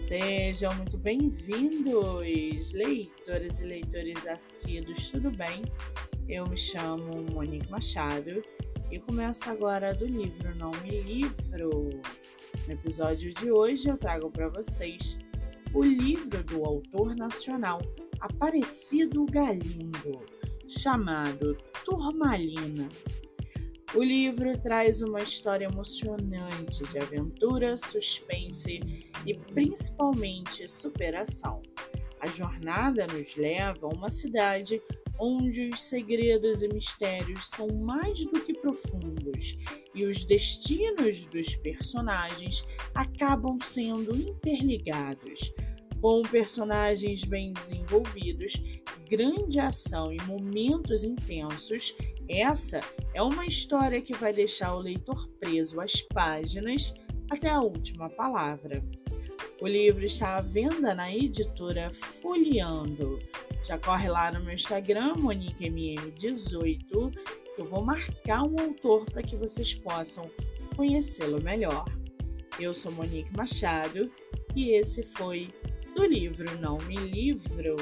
Sejam muito bem-vindos, leitores e leitores assíduos, tudo bem? Eu me chamo Monique Machado e começo agora do livro Não Me Livro. No episódio de hoje eu trago para vocês o livro do autor nacional Aparecido Galindo, chamado Turmalina. O livro traz uma história emocionante de aventura, suspense e principalmente superação. A jornada nos leva a uma cidade onde os segredos e mistérios são mais do que profundos e os destinos dos personagens acabam sendo interligados. Com personagens bem desenvolvidos, grande ação e momentos intensos, essa é uma história que vai deixar o leitor preso às páginas até a última palavra. O livro está à venda na editora Folheando. Já corre lá no meu Instagram, MoniqueMM18, eu vou marcar um autor para que vocês possam conhecê-lo melhor. Eu sou Monique Machado e esse foi do livro Não Me Livro.